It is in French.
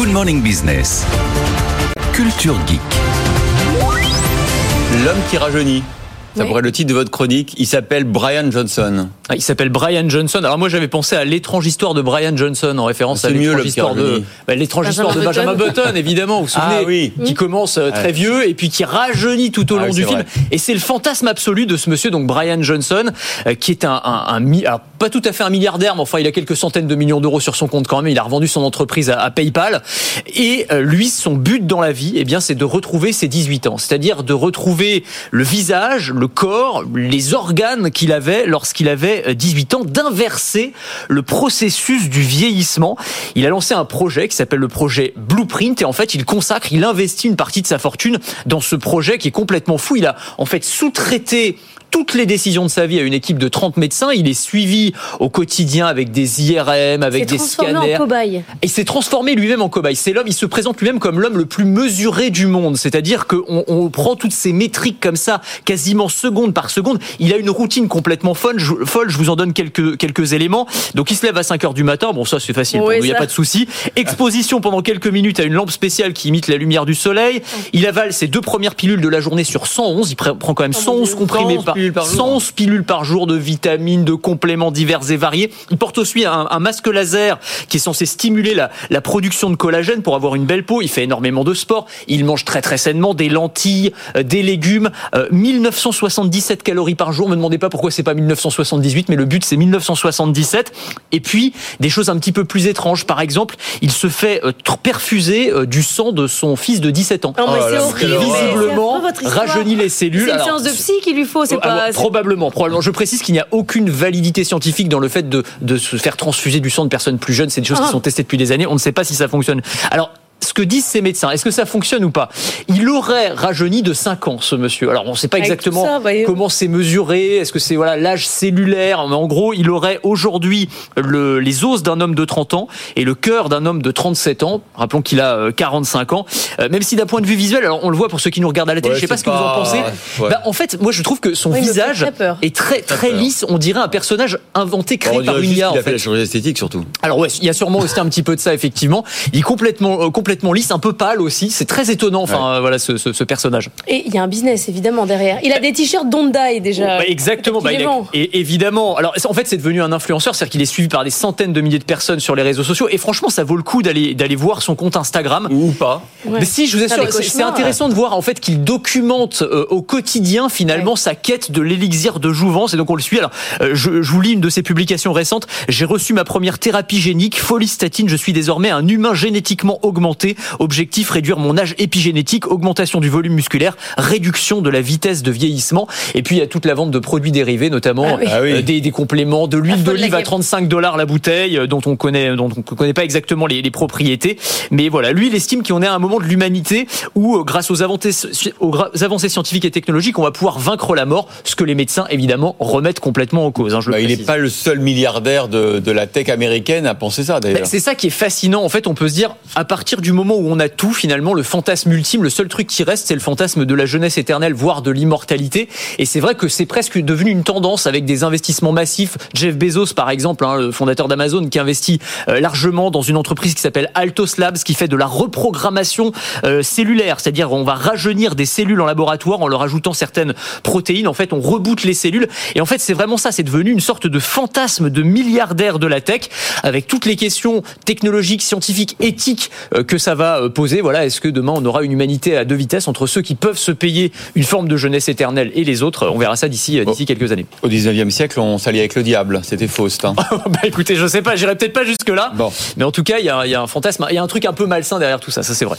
Good Morning Business. Culture Geek. L'homme qui rajeunit. Ça pourrait être le titre de votre chronique. Il s'appelle Brian Johnson. Ah, il s'appelle Brian Johnson. Alors moi j'avais pensé à l'étrange histoire de Brian Johnson en référence Ah, à l'étrange histoire de bah, l'étrange Benjamin histoire de Button. Benjamin Button évidemment. Vous vous souvenez Ah oui. Qui commence euh, très Ouais. vieux et puis qui rajeunit tout au Ah long oui, du film. vrai. Et c'est le fantasme absolu de ce monsieur donc Brian Johnson euh, qui est un, un, un mi- alors, pas tout à fait un milliardaire mais enfin il a quelques centaines de millions d'euros sur son compte quand même. Il a revendu son entreprise à, à PayPal et euh, lui son but dans la vie eh bien c'est de retrouver ses 18 ans, c'est-à-dire de retrouver le visage, le corps, les organes qu'il avait lorsqu'il avait euh, 18 ans, d'inverser le processus du vieillissement. Il a lancé un projet qui s'appelle le projet Blueprint et en fait il consacre, il investit une partie de sa fortune dans ce projet qui est complètement fou. Il a en fait sous-traité toutes les décisions de sa vie à une équipe de 30 médecins. Il est suivi au quotidien avec des IRM, avec des transformé scanners. en cobaye. Et il s'est transformé lui-même en cobaye. C'est l'homme, il se présente lui-même comme l'homme le plus mesuré du monde. C'est-à-dire qu'on on prend toutes ces métriques comme ça, quasiment seconde par seconde. Il a une routine complètement folle. Je, folle, je vous en donne quelques, quelques éléments. Donc il se lève à 5 heures du matin. Bon, ça c'est facile, Oui, il n'y a pas de souci. Exposition pendant quelques minutes à une lampe spéciale qui imite la lumière du soleil. Il avale ses deux premières pilules de la journée sur 111. Il pre- prend quand même Oh mon 111 Dieu. comprimés 111 par, pilules par jour. 111 pilules par jour de vitamines, de compléments divers et variés. Il porte aussi un, un masque laser qui est censé stimuler la, la production de collagène pour avoir une belle peau. Il fait énormément de sport. Il mange très très sainement des lentilles, euh, des légumes. Euh, 1977 calories par jour. Me demandez pas pourquoi c'est pas 1978, mais le but c'est 1977. Et puis des choses un petit peu plus étranges. Par exemple, il se fait euh, perfuser euh, du sang de son fils de 17 ans. Non, mais Oh c'est là là, horrible. C'est Visiblement, rajeunit les cellules. C'est une séance de psy qu'il lui faut, c'est euh, pas. c'est- probablement, probablement. Je précise qu'il n'y a aucune validité scientifique dans le fait de, de se faire transfuser du sang de personnes plus jeunes. C'est des choses qui Ah. sont testées depuis des années. On ne sait pas si ça fonctionne. Alors. Ce que disent ces médecins, est-ce que ça fonctionne ou pas Il aurait rajeuni de 5 ans, ce monsieur. Alors, on ne sait pas Avec exactement ça, voyez. comment c'est mesuré. Est-ce que c'est voilà l'âge cellulaire? Mais en gros, il aurait aujourd'hui le, les os d'un homme de 30 ans et le cœur d'un homme de 37 ans. Rappelons qu'il a euh, 45 ans. Euh, même si d'un point de vue visuel, alors on le voit pour ceux qui nous regardent à la télé, Ouais, je sais pas ce que vous en pensez. ouais. Bah, en fait, moi je trouve que son Oui, il visage très peur. est très très peur. lisse. On dirait un personnage inventé, créé On par une IA. En a fait la fait. chirurgie esthétique surtout. Alors ouais, il y a sûrement aussi un petit peu de ça effectivement. Il est complètement euh, complètement lisse, un peu pâle aussi. C'est très étonnant. Enfin euh, voilà ce, ce, ce personnage. Et il y a un business évidemment derrière. Il a des t-shirts Don't Die déjà. Bah, exactement. Bah, il a- et évidemment. Alors, en fait, c'est devenu un influenceur, c'est-à-dire qu'il est suivi par des centaines de milliers de personnes sur les réseaux sociaux. Et franchement, ça vaut le coup d'aller d'aller voir son compte Instagram. Ou pas. Ouais. Mais si, je vous assure, c'est- intéressant de voir en fait qu'il documente euh, au quotidien finalement Ouais. sa quête de l'élixir de jouvence. Et donc on le suit. Alors, euh, je, je vous lis une de ses publications récentes. J'ai reçu ma première thérapie génique, folie statine. Je suis désormais un humain génétiquement augmenté. Objectif réduire mon âge épigénétique, augmentation du volume musculaire, réduction de la vitesse de vieillissement. Et puis il y a toute la vente de produits dérivés, notamment Ah oui. Ah euh, des, des compléments, de l'huile d'olive à guêpe. 35 dollars la bouteille, euh, dont on connaît, dont on connaît pas exactement les, les propriétés. Mais voilà, lui, il estime qu'on est à un moment de l'humanité où, euh, grâce aux avancées, aux gra- avancées scientifiques et technologiques, on va pouvoir vaincre la mort, ce que les médecins, évidemment, remettent complètement en cause. hein, je le Bah, il n'est pas le seul milliardaire de, de la tech américaine à penser ça d'ailleurs. C'est ça qui est fascinant. En fait, on peut se dire, à partir du moment où on a tout, finalement, le fantasme ultime, le seul truc qui reste, c'est le fantasme de la jeunesse éternelle, voire de l'immortalité. Et c'est vrai que c'est presque devenu une tendance avec des investissements massifs. Jeff Bezos, par exemple, hein, le fondateur d'Amazon, qui investit euh, largement dans une entreprise qui s'appelle Altos Labs, qui fait de la reprogrammation euh, cellulaire. C'est-à-dire, on va rajeunir des cellules en laboratoire en leur ajoutant certaines protéines. En fait, on reboot les cellules. Et en fait, c'est vraiment ça. C'est devenu une sorte de fantasme de milliardaire de la tech, avec toutes les questions technologiques, scientifiques, éthiques euh, que ça va euh, poser. Voilà, est-ce que demain on aura une humanité à deux vitesses entre ceux qui peuvent se payer une forme de jeunesse éternelle et les autres? On verra ça d'ici euh, d'ici quelques années. Au 19e siècle, on s'alliait avec le diable. C'était Faust. hein. bah écoutez, je sais pas, j'irai peut-être pas jusque là. Bon. Mais en tout cas, il y y a un fantasme, il y a un truc un peu malsain derrière tout ça, ça c'est vrai.